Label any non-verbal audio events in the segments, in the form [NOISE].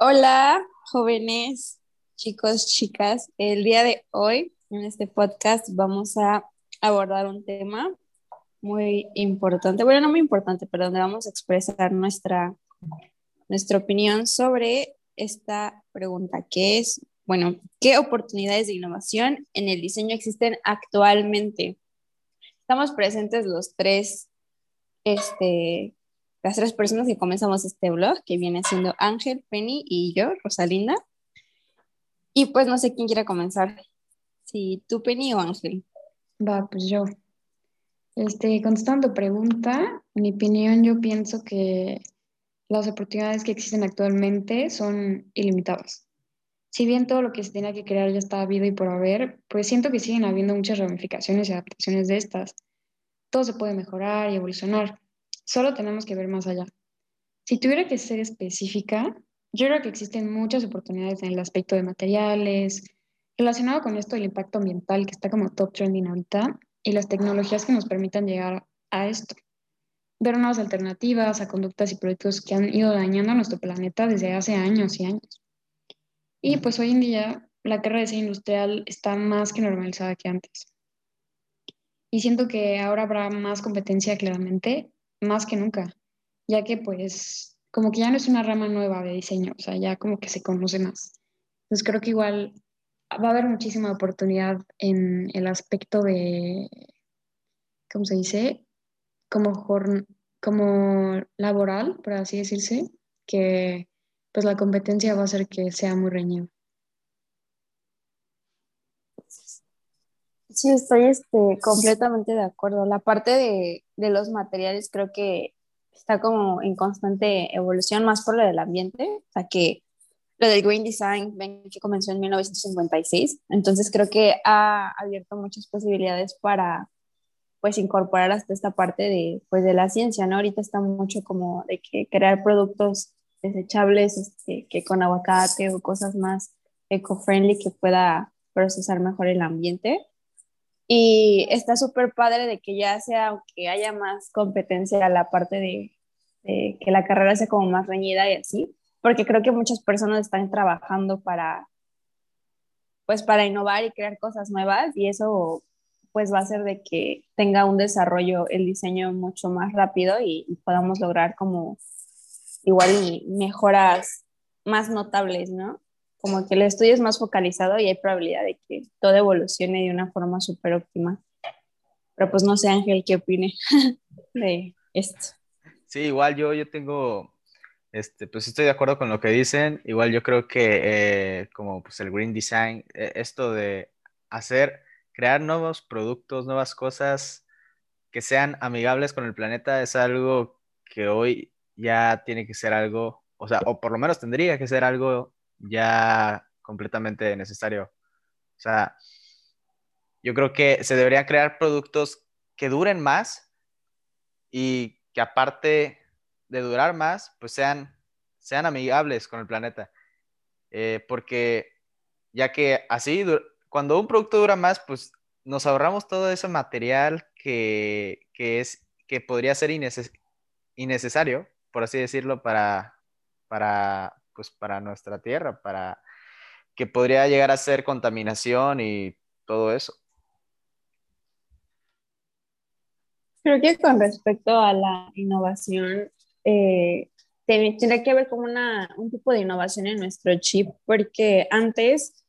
Hola, jóvenes, chicos, chicas. El día de hoy, en este podcast, vamos a abordar un tema muy importante, bueno, no muy importante, pero donde vamos a expresar nuestra, nuestra opinión sobre esta pregunta, que es, bueno, ¿qué oportunidades de innovación en el diseño existen actualmente? Estamos presentes los tres, este, las tres personas que comenzamos este blog, que viene siendo Ángel, Penny y yo, Rosalinda. Y pues no sé quién quiere comenzar, si tú, Penny o Ángel. Va, pues yo. Este, contestando pregunta, en mi opinión, yo pienso que las oportunidades que existen actualmente son ilimitadas. Si bien todo lo que se tenía que crear ya está habido y por haber, pues siento que siguen habiendo muchas ramificaciones y adaptaciones de estas. Todo se puede mejorar y evolucionar. Solo tenemos que ver más allá. Si tuviera que ser específica, yo creo que existen muchas oportunidades en el aspecto de materiales, relacionado con esto el impacto ambiental que está como top trending ahorita, y las tecnologías que nos permitan llegar a esto. Ver nuevas alternativas a conductas y proyectos que han ido dañando a nuestro planeta desde hace años y años. Y pues hoy en día la carrera de diseño industrial está más que normalizada que antes. Y siento que ahora habrá más competencia claramente, más que nunca, ya que pues como que ya no es una rama nueva de diseño, o sea, ya como que se conoce más. Entonces creo que igual va a haber muchísima oportunidad en el aspecto de, ¿cómo se dice? Como, como laboral, por así decirse, que pues la competencia va a hacer que sea muy reñido. Sí, estoy este, completamente de acuerdo. La parte de, de los materiales creo que está como en constante evolución, más por lo del ambiente, o sea que lo del Green Design, ven que comenzó en 1956, entonces creo que ha abierto muchas posibilidades para pues incorporar hasta esta parte de, pues, de la ciencia, ¿no? Ahorita está mucho como de que crear productos desechables, este, que con aguacate o cosas más eco-friendly que pueda procesar mejor el ambiente. Y está súper padre de que ya sea, aunque haya más competencia, la parte de, que la carrera sea como más reñida y así, porque creo que muchas personas están trabajando para, pues para innovar y crear cosas nuevas y eso pues va a hacer de que tenga un desarrollo el diseño mucho más rápido y, podamos lograr como igual mejoras más notables, ¿no? Como que el estudio es más focalizado y hay probabilidad de que todo evolucione de una forma súper óptima. Pero pues no sé, Ángel, ¿qué opine [LAUGHS] de esto? Sí, igual yo, yo tengo este, pues estoy de acuerdo con lo que dicen. Igual yo creo que eh, como pues el green design, eh, esto de hacer, crear nuevos productos, nuevas cosas que sean amigables con el planeta es algo que hoy ya tiene que ser algo, o sea, o por lo menos tendría que ser algo ya completamente necesario. O sea, yo creo que se deberían crear productos que duren más y que aparte de durar más, pues sean, sean amigables con el planeta. Eh, porque ya que así, cuando un producto dura más, pues nos ahorramos todo ese material que, es, que podría ser innecesario, por así decirlo, para, para, pues para nuestra tierra, para que podría llegar a ser contaminación y todo eso. Creo que con respecto a la innovación, eh, tendría que haber como una, un tipo de innovación en nuestro chip, porque antes,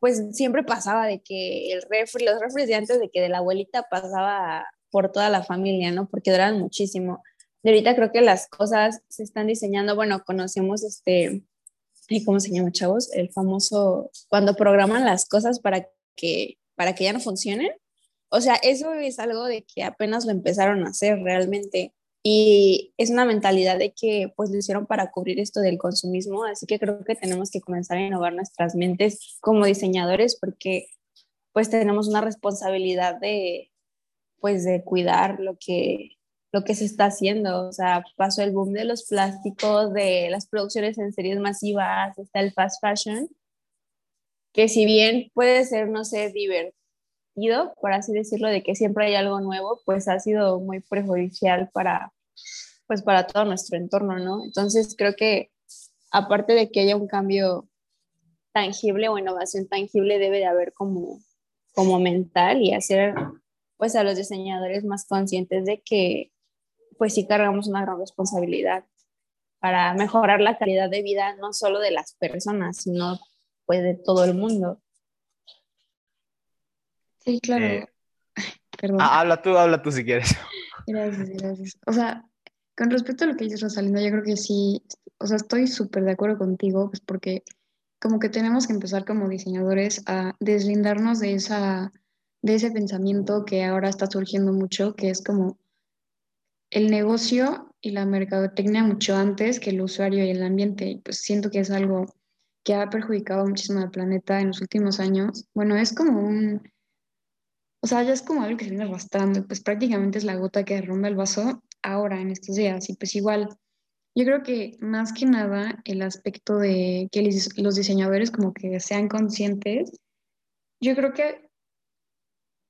pues siempre pasaba de que el refri, los refres de antes de que de la abuelita pasaba por toda la familia, ¿no? Porque duran muchísimo. Y ahorita creo que las cosas se están diseñando, bueno, conocemos este, ¿cómo se llama, chavos? El famoso, cuando programan las cosas para que, para que ya no funcionen. O sea, eso es algo de que apenas lo empezaron a hacer realmente. Y es una mentalidad de que pues lo hicieron para cubrir esto del consumismo, así que creo que tenemos que comenzar a innovar nuestras mentes como diseñadores porque pues tenemos una responsabilidad de pues de cuidar lo que lo que se está haciendo, o sea, pasó el boom de los plásticos, de las producciones en series masivas, está el fast fashion, que si bien puede ser, no sé, divertido, por así decirlo, de que siempre hay algo nuevo, pues ha sido muy perjudicial para, pues para todo nuestro entorno, ¿no? Entonces creo que aparte de que haya un cambio tangible o innovación tangible, debe de haber como, como mental y hacer pues a los diseñadores más conscientes de que pues sí cargamos una gran responsabilidad para mejorar la calidad de vida no solo de las personas, sino pues de todo el mundo. Sí, claro. Eh, [LAUGHS] Perdón. ah, habla tú, habla tú si quieres. [LAUGHS] Gracias, gracias. O sea, con respecto a lo que dices, Rosalinda, yo creo que sí, o sea, estoy súper de acuerdo contigo, pues porque como que tenemos que empezar como diseñadores a deslindarnos de esa, de ese pensamiento que ahora está surgiendo mucho, que es como el negocio y la mercadotecnia mucho antes que el usuario y el ambiente. Pues siento que es algo que ha perjudicado muchísimo al planeta en los últimos años. Bueno, es como un, o sea, ya es como algo que se viene arrastrando, pues prácticamente es la gota que derrumba el vaso ahora, en estos días. Y pues igual, yo creo que más que nada el aspecto de que los diseñadores como que sean conscientes, yo creo que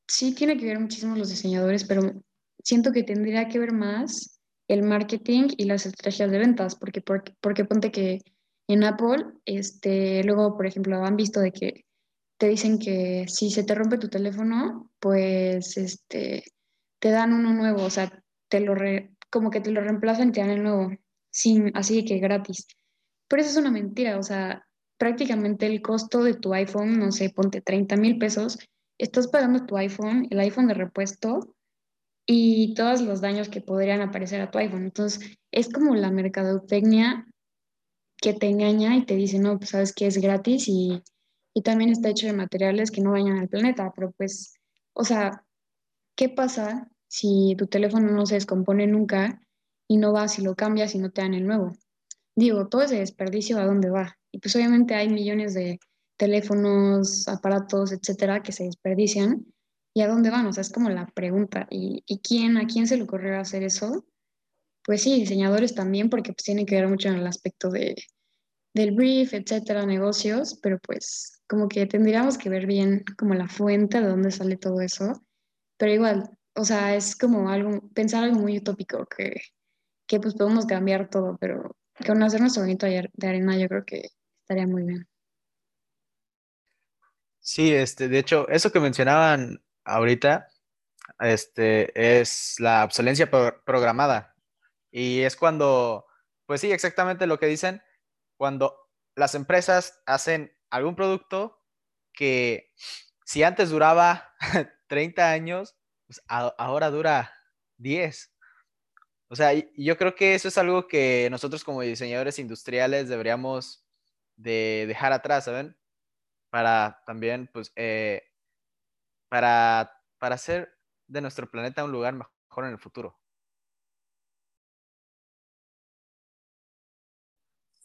sí tiene que ver muchísimo los diseñadores, pero siento que tendría que ver más el marketing y las estrategias de ventas, porque, porque, porque ponte que en Apple, este, luego, por ejemplo, han visto de que te dicen que si se te rompe tu teléfono, pues este, te dan uno nuevo, o sea, te lo como que te lo reemplazan y te dan el nuevo, sin, así que gratis. Pero eso es una mentira, o sea, prácticamente el costo de tu iPhone, no sé, ponte 30 mil pesos, estás pagando tu iPhone, el iPhone de repuesto, y todos los daños que podrían aparecer a tu iPhone. Entonces, es como la mercadotecnia que te engaña y te dice, no, pues sabes que es gratis y, y también está hecho de materiales que no dañan al planeta, pero pues, o sea, ¿qué pasa si tu teléfono no se descompone nunca y no vas y lo cambias y no te dan el nuevo? Digo, todo ese desperdicio a dónde va. Y pues obviamente hay millones de teléfonos, aparatos, etcétera, que se desperdician ¿Y a dónde van? O sea, es como la pregunta. ¿Y, y quién, a quién se le ocurrió hacer eso? Pues sí, diseñadores también, porque pues tiene que ver mucho en el aspecto de, del brief, etcétera, negocios, pero pues como que tendríamos que ver bien como la fuente de dónde sale todo eso. Pero igual, o sea, es como algo, pensar algo muy utópico, que, que pues podemos cambiar todo, pero con hacer nuestro bonito de arena yo creo que estaría muy bien. Sí, este, de hecho, eso que mencionaban ahorita este, es la obsolencia programada. Y es cuando, pues sí, exactamente lo que dicen, cuando las empresas hacen algún producto que si antes duraba [LAUGHS] 30 años, pues ahora dura 10. O sea, yo creo que eso es algo que nosotros como diseñadores industriales deberíamos de dejar atrás, ¿saben? Para también, pues, eh, para, para hacer de nuestro planeta un lugar mejor en el futuro.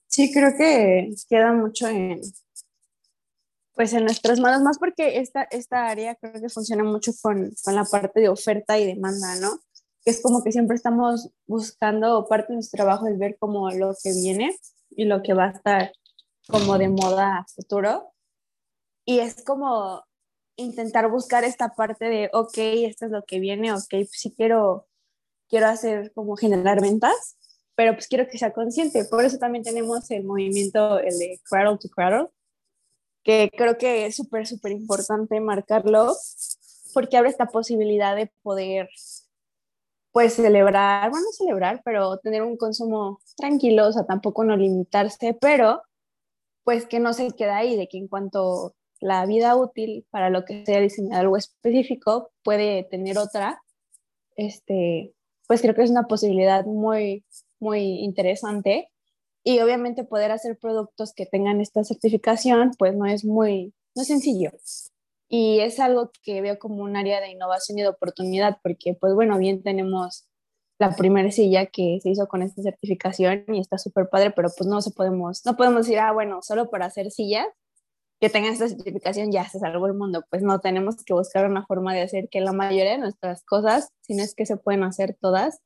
Sí, creo que queda mucho en, pues en nuestras manos, más porque esta, esta área creo que funciona mucho con, con, la parte de oferta y demanda, ¿no? Que es como que siempre estamos buscando, parte de nuestro trabajo es ver como lo que viene y lo que va a estar como de moda futuro. Y es como intentar buscar esta parte de, ok, esto es lo que viene, ok, pues sí quiero, quiero hacer como generar ventas, pero pues quiero que sea consciente. Por eso también tenemos el movimiento, el de Cradle to Cradle, que creo que es súper, súper importante marcarlo, porque abre esta posibilidad de poder, pues, celebrar, bueno, celebrar, pero tener un consumo tranquilo, o sea, tampoco no limitarse, pero pues que no se queda ahí, de que en cuanto la vida útil para lo que sea diseñado algo específico puede tener otra, este, pues creo que es una posibilidad muy, muy interesante. Y obviamente poder hacer productos que tengan esta certificación, pues no es muy, no es sencillo. Y es algo que veo como un área de innovación y de oportunidad, porque pues bueno, bien tenemos la primera silla que se hizo con esta certificación y está súper padre, pero pues no se podemos, no podemos decir, ah, bueno, solo para hacer sillas que tengan esta certificación ya se salvó el mundo. Pues no, tenemos que buscar una forma de hacer que la mayoría de nuestras cosas, si no es que se pueden hacer todas,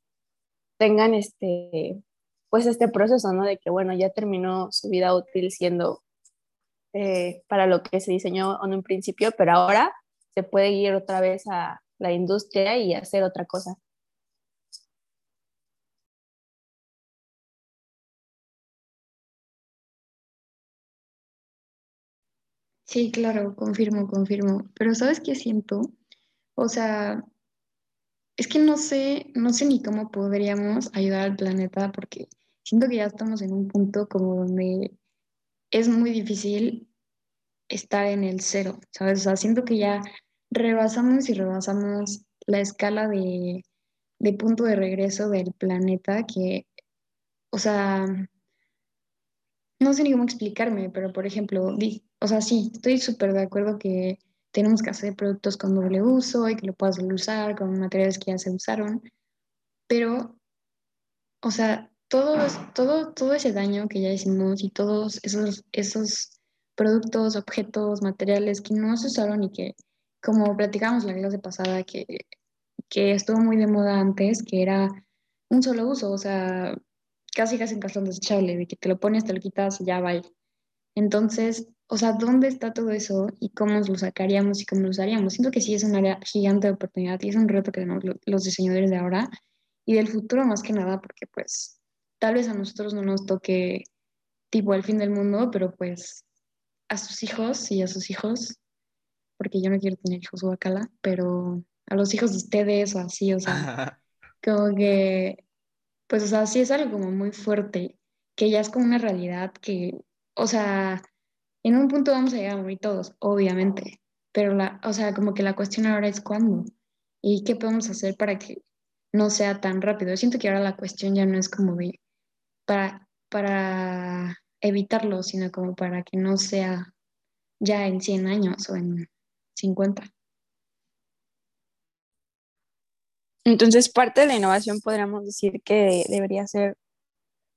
tengan este, pues este proceso, ¿no? De que, bueno, ya terminó su vida útil siendo eh, para lo que se diseñó en un principio, pero ahora se puede ir otra vez a la industria y hacer otra cosa. Sí, claro, confirmo, confirmo. Pero ¿sabes qué siento? O sea, es que no sé, no sé ni cómo podríamos ayudar al planeta porque siento que ya estamos en un punto como donde es muy difícil estar en el cero, ¿sabes? O sea, siento que ya rebasamos y rebasamos la escala de, de punto de regreso del planeta que, o sea, no sé ni cómo explicarme, pero por ejemplo, di- o sea, sí, estoy súper de acuerdo que tenemos que hacer productos con doble uso y que lo puedas usar con materiales que ya se usaron, pero, o sea, todo, todo, todo ese daño que ya hicimos y todos esos, esos productos, objetos, materiales que no se usaron y que, como platicábamos la clase pasada, que, que estuvo muy de moda antes, que era un solo uso, o sea, casi casi en cartón desechable, de que te lo pones, te lo quitas y ya va. Entonces, o sea, ¿dónde está todo eso y cómo lo sacaríamos y cómo lo usaríamos? Siento que sí es un área gigante de oportunidad y es un reto que tenemos lo- los diseñadores de ahora y del futuro más que nada, porque pues tal vez a nosotros no nos toque tipo el fin del mundo, pero pues a sus hijos y a sus hijos, porque yo no quiero tener hijos guacala, pero a los hijos de ustedes o así, o sea, [LAUGHS] como que, pues, o sea, sí es algo como muy fuerte, que ya es como una realidad que, o sea, en un punto vamos a llegar a morir todos, obviamente, pero la, o sea, como que la cuestión ahora es cuándo y qué podemos hacer para que no sea tan rápido. Siento que ahora la cuestión ya no es como para, para evitarlo, sino como para que no sea ya en 100 años o en 50. Entonces, parte de la innovación podríamos decir que debería ser,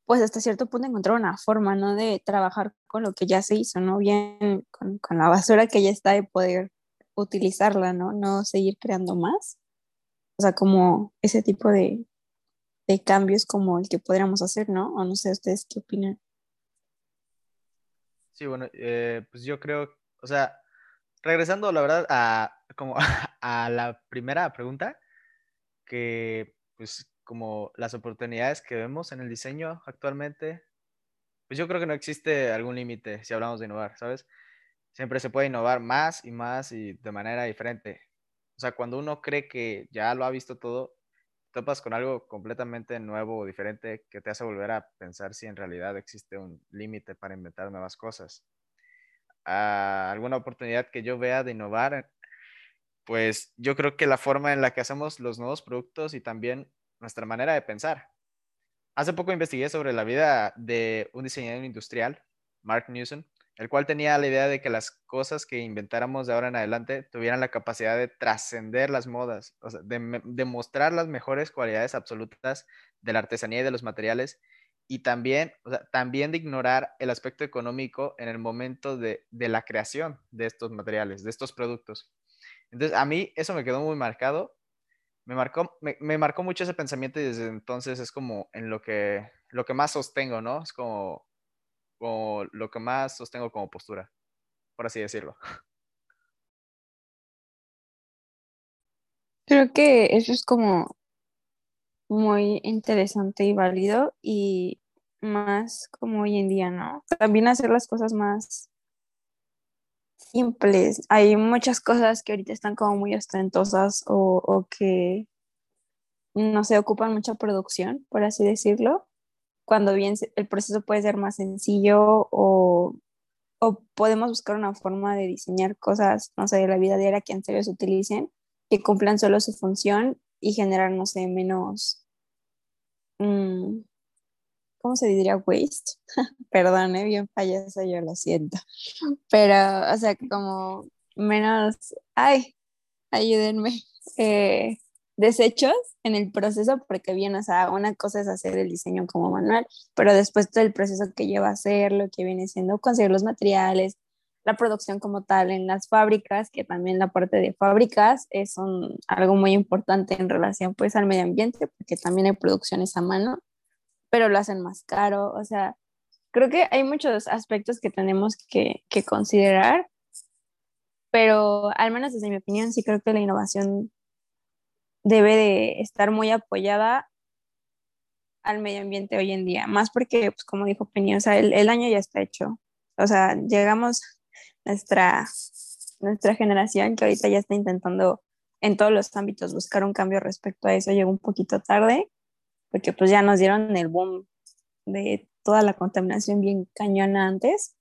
pues hasta cierto punto encontrar una forma, ¿no? De trabajar con lo que ya se hizo, ¿no? Bien con, con la basura que ya está de poder utilizarla, ¿no? No seguir creando más. O sea, como ese tipo de, de cambios como el que podríamos hacer, ¿no? O no sé, ¿ustedes qué opinan? Sí, bueno, eh, pues yo creo, o sea, regresando, la verdad, a, como [LAUGHS] a la primera pregunta, que pues como las oportunidades que vemos en el diseño actualmente, pues yo creo que no existe algún límite si hablamos de innovar, ¿sabes? Siempre se puede innovar más y más y de manera diferente. O sea, cuando uno cree que ya lo ha visto todo, topas con algo completamente nuevo o diferente que te hace volver a pensar si en realidad existe un límite para inventar nuevas cosas. Ah, alguna oportunidad que yo vea de innovar, pues yo creo que la forma en la que hacemos los nuevos productos y también nuestra manera de pensar. Hace poco investigué sobre la vida de un diseñador industrial, Mark Newson, el cual tenía la idea de que las cosas que inventáramos de ahora en adelante tuvieran la capacidad de trascender las modas, o sea, de, de, mostrar las mejores cualidades absolutas de la artesanía y de los materiales y también, o sea, también de ignorar el aspecto económico en el momento de, de la creación de estos materiales, de estos productos. Entonces, a mí eso me quedó muy marcado. Me marcó, me, me marcó mucho ese pensamiento y desde entonces es como en lo que, lo que más sostengo, ¿no? Es como, como lo que más sostengo como postura, por así decirlo. Creo que eso es como muy interesante y válido y más como hoy en día, ¿no? También hacer las cosas más simples. Hay muchas cosas que ahorita están como muy ostentosas o, o que no se ocupan mucha producción, por así decirlo, cuando bien el proceso puede ser más sencillo o, o podemos buscar una forma de diseñar cosas, no sé, de la vida diaria que en serio se utilicen, que cumplan solo su función y generar, no sé, menos, mmm, ¿cómo se diría? Waste. [LAUGHS] Perdón, ¿eh? bien payaso, yo lo siento. Pero, o sea, como menos, ay, ayúdenme, eh, desechos en el proceso, porque bien, o sea, una cosa es hacer el diseño como manual, pero después todo el proceso que lleva a hacerlo, que viene siendo conseguir los materiales, la producción como tal en las fábricas, que también la parte de fábricas es un, algo muy importante en relación pues al medio ambiente, porque también hay producciones a mano, pero lo hacen más caro, o sea, creo que hay muchos aspectos que tenemos que, considerar, pero al menos desde mi opinión sí creo que la innovación debe de estar muy apoyada al medio ambiente hoy en día, más porque, pues como dijo Peña, o sea, el, el año ya está hecho, o sea, llegamos nuestra, nuestra generación que ahorita ya está intentando en todos los ámbitos buscar un cambio respecto a eso llegó un poquito tarde, porque pues ya nos dieron el boom de toda la contaminación bien cañona antes.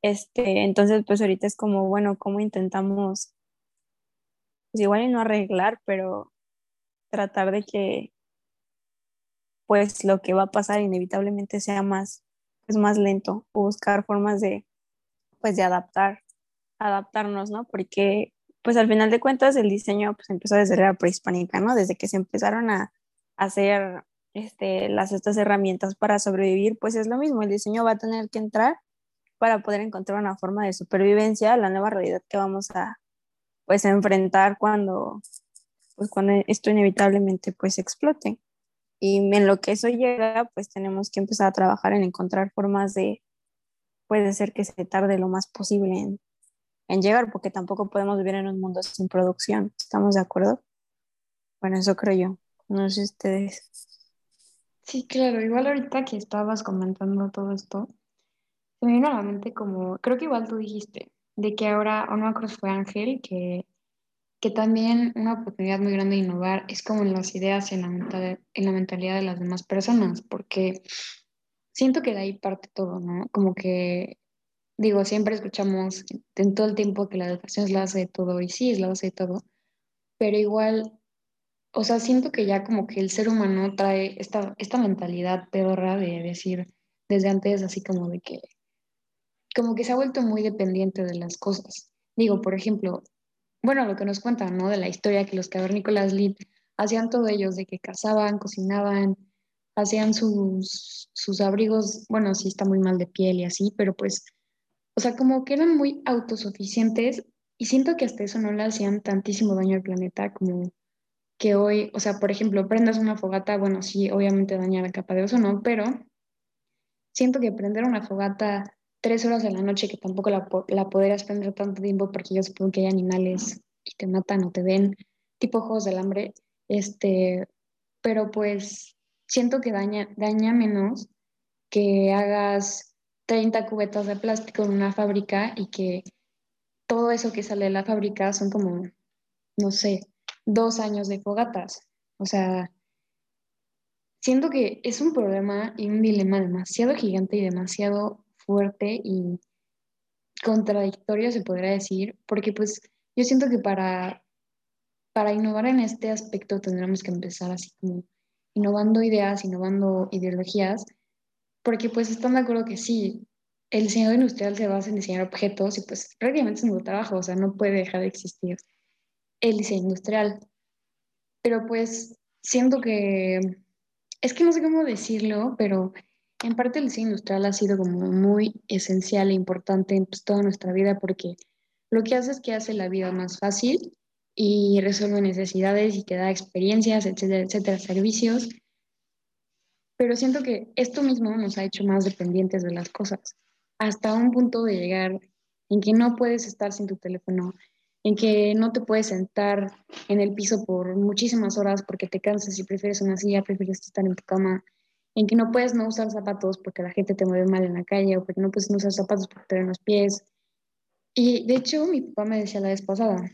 Este, entonces pues ahorita es como, bueno, ¿cómo intentamos? Pues igual y no arreglar, pero tratar de que pues lo que va a pasar inevitablemente sea más, pues más lento o buscar formas de, pues de adaptar, adaptarnos, ¿no? Porque pues al final de cuentas el diseño pues empezó desde la prehispánica, ¿no? Desde que se empezaron a hacer este, las, estas herramientas para sobrevivir, pues es lo mismo, el diseño va a tener que entrar para poder encontrar una forma de supervivencia a la nueva realidad que vamos a pues enfrentar cuando pues cuando esto inevitablemente pues explote. Y en lo que eso llega, pues tenemos que empezar a trabajar en encontrar formas de, puede ser que se tarde lo más posible en, en llegar, porque tampoco podemos vivir en un mundo sin producción. ¿Estamos de acuerdo? Bueno, eso creo yo. No sé ustedes. Sí, claro. Igual ahorita que estabas comentando todo esto, se me vino a la mente como, creo que igual tú dijiste, de que ahora, o no fue Ángel, que, que también una oportunidad muy grande de innovar es como en las ideas y en la, en la mentalidad de las demás personas, porque siento que de ahí parte todo, ¿no? Como que digo, siempre escuchamos en todo el tiempo que la educación es la base de todo, y sí, es la base de todo, pero igual, o sea, siento que ya como que el ser humano trae esta, esta mentalidad pedorra de decir desde antes, así como de que, como que se ha vuelto muy dependiente de las cosas. Digo, por ejemplo, bueno, lo que nos cuentan, ¿no? De la historia que los cavernícolas Lid hacían todo ellos, de que cazaban, cocinaban, hacían sus, sus abrigos, bueno, sí está muy mal de piel y así, pero pues o sea, como que eran muy autosuficientes y siento que hasta eso no le hacían tantísimo daño al planeta como que hoy, o sea, por ejemplo, prendas una fogata, bueno, sí, obviamente daña la capa de ozono, pero siento que prender una fogata tres horas de la noche, que tampoco la, la podrías prender tanto tiempo porque yo supongo que hay animales y te matan o te ven, tipo juegos del hambre, este, pero pues siento que daña, daña menos que hagas 30 cubetas de plástico en una fábrica y que todo eso que sale de la fábrica son como, no sé, dos años de fogatas. O sea, siento que es un problema y un dilema demasiado gigante y demasiado fuerte y contradictorio, se podría decir, porque pues yo siento que para, para innovar en este aspecto tendremos que empezar así como innovando ideas, innovando ideologías, porque pues están de acuerdo que sí, el diseño industrial se basa en diseñar objetos y pues prácticamente es un trabajo, o sea, no puede dejar de existir el diseño industrial. Pero pues siento que, es que no sé cómo decirlo, pero en parte el diseño industrial ha sido como muy esencial e importante en pues, toda nuestra vida porque lo que hace es que hace la vida más fácil y resuelve necesidades y te da experiencias, etcétera, etcétera, servicios pero siento que esto mismo nos ha hecho más dependientes de las cosas, hasta un punto de llegar en que no puedes estar sin tu teléfono, en que no te puedes sentar en el piso por muchísimas horas porque te cansas y prefieres una silla, prefieres estar en tu cama, en que no puedes no usar zapatos porque la gente te mueve mal en la calle o porque no puedes no usar zapatos porque te ven los pies. Y de hecho mi papá me decía la vez pasada,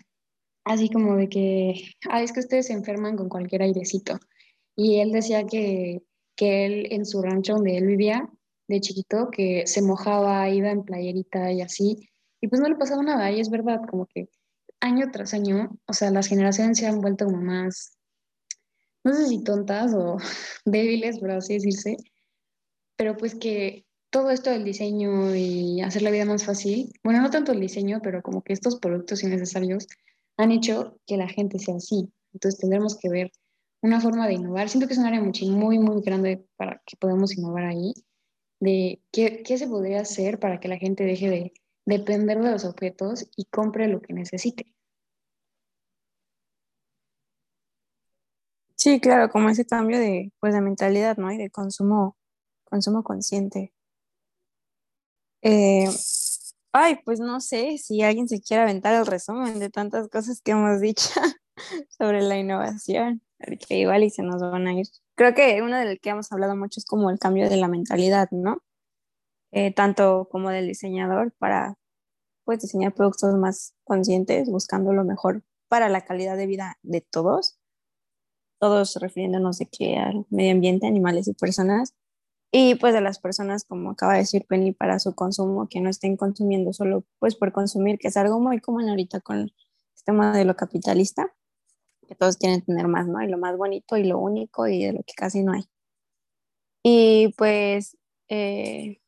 así como de que, ah, es que ustedes se enferman con cualquier airecito. Y él decía que que él en su rancho donde él vivía de chiquito, que se mojaba, iba en playerita y así, y pues no le pasaba nada, y es verdad, como que año tras año, o sea, las generaciones se han vuelto como más, no sé si tontas o [LAUGHS] débiles, por así decirse, pero pues que todo esto del diseño y hacer la vida más fácil, bueno, no tanto el diseño, pero como que estos productos innecesarios han hecho que la gente sea así. Entonces tendremos que ver una forma de innovar. Siento que es un área muy, muy, muy grande para que podamos innovar ahí, de qué, qué se podría hacer para que la gente deje de depender de los objetos y compre lo que necesite. Sí, claro, como ese cambio de, pues, de mentalidad, ¿no? Y de consumo, consumo consciente. Eh, ay, pues no sé si alguien se quiere aventar el resumen de tantas cosas que hemos dicho [LAUGHS] sobre la innovación que igual y se nos van a ir. Creo que uno del que hemos hablado mucho es como el cambio de la mentalidad, ¿no? Eh, tanto como del diseñador para pues diseñar productos más conscientes, buscando lo mejor para la calidad de vida de todos, todos refiriéndonos de que al medio ambiente, animales y personas, y pues de las personas, como acaba de decir Penny, para su consumo, que no estén consumiendo solo pues por consumir, que es algo muy común ahorita con el sistema de lo capitalista, que todos quieren tener más, ¿no? Y lo más bonito y lo único y de lo que casi no hay. Y pues, eh,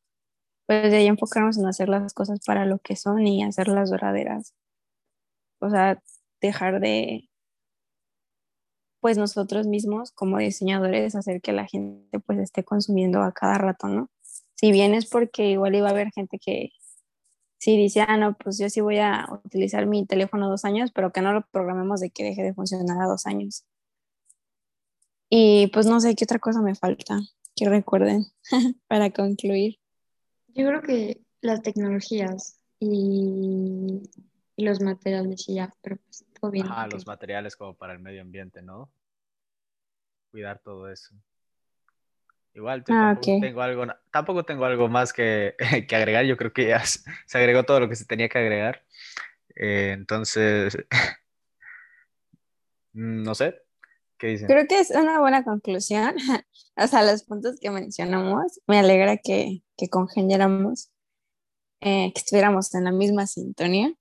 pues de ahí enfocarnos en hacer las cosas para lo que son y hacerlas duraderas. O sea, dejar de, pues nosotros mismos como diseñadores hacer que la gente pues esté consumiendo a cada rato, ¿no? Si bien es porque igual iba a haber gente que sí dice, ah, no, pues yo sí voy a utilizar mi teléfono dos años, pero que no lo programemos de que deje de funcionar a dos años. Y pues no sé qué otra cosa me falta que recuerden [LAUGHS] para concluir. Yo creo que las tecnologías y, los materiales y ya, pero pues bien. Ah, los materiales como para el medio ambiente, ¿no? Cuidar todo eso. Igual ah, tampoco, tengo algo, tampoco tengo algo más que, [LAUGHS] que, agregar. Yo creo que ya [LAUGHS] se agregó todo lo que se tenía que agregar. Eh, entonces, [LAUGHS] mm, no sé, ¿qué dicen? Creo que es una buena conclusión. o sea, los puntos que mencionamos, me alegra que, que congeniáramos, eh, que estuviéramos en la misma sintonía.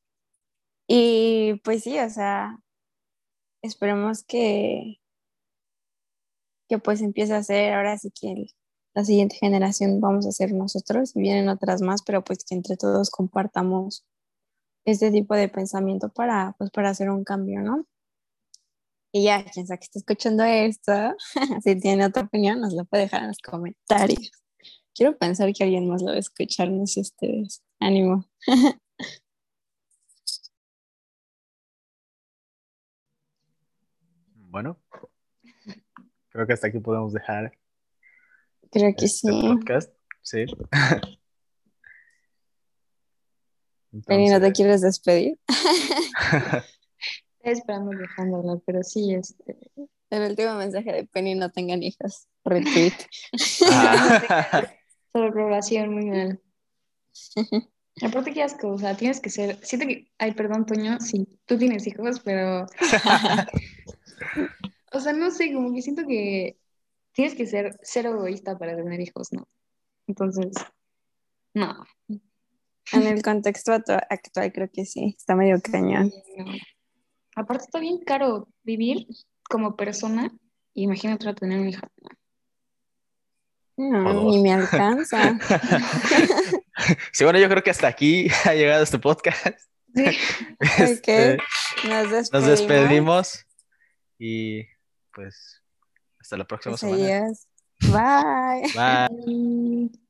Y pues sí, o sea, esperemos que, que pues empiece a ser ahora sí que la siguiente generación vamos a ser nosotros y vienen otras más, pero pues que entre todos compartamos este tipo de pensamiento para pues para hacer un cambio, ¿no? Y ya, quien sea que esté escuchando esto, [LAUGHS] si tiene otra opinión, nos lo puede dejar en los comentarios. Quiero pensar que alguien más lo va a escuchar, no sé ustedes. Ánimo. [LAUGHS] Bueno, creo que hasta aquí podemos dejar. Creo que este sí. Podcast. Sí. [LAUGHS] Penny, ¿no te quieres despedir? [LAUGHS] [LAUGHS] Estoy esperando dejándola, pero sí, este. El último mensaje de Penny, no tengan hijos. Retweet. Ah. Sobre muy mal. Aparte que asco, o sea, tienes que ser, siento que, ay, perdón, Toño, sí, tú tienes hijos, pero, o sea, no sé, como que siento que tienes que ser cero egoísta para tener hijos, ¿no? Entonces, no. En el contexto actual creo que sí, está medio cañón. Aparte está bien caro vivir como persona, imagínate tener un hijo. No, ni me alcanza. [LAUGHS] sí, bueno, yo creo que hasta aquí ha llegado este podcast. Sí. [LAUGHS] Este, nos, despedimos. nos despedimos. Y pues hasta la próxima semana. Bye. Bye. [LAUGHS]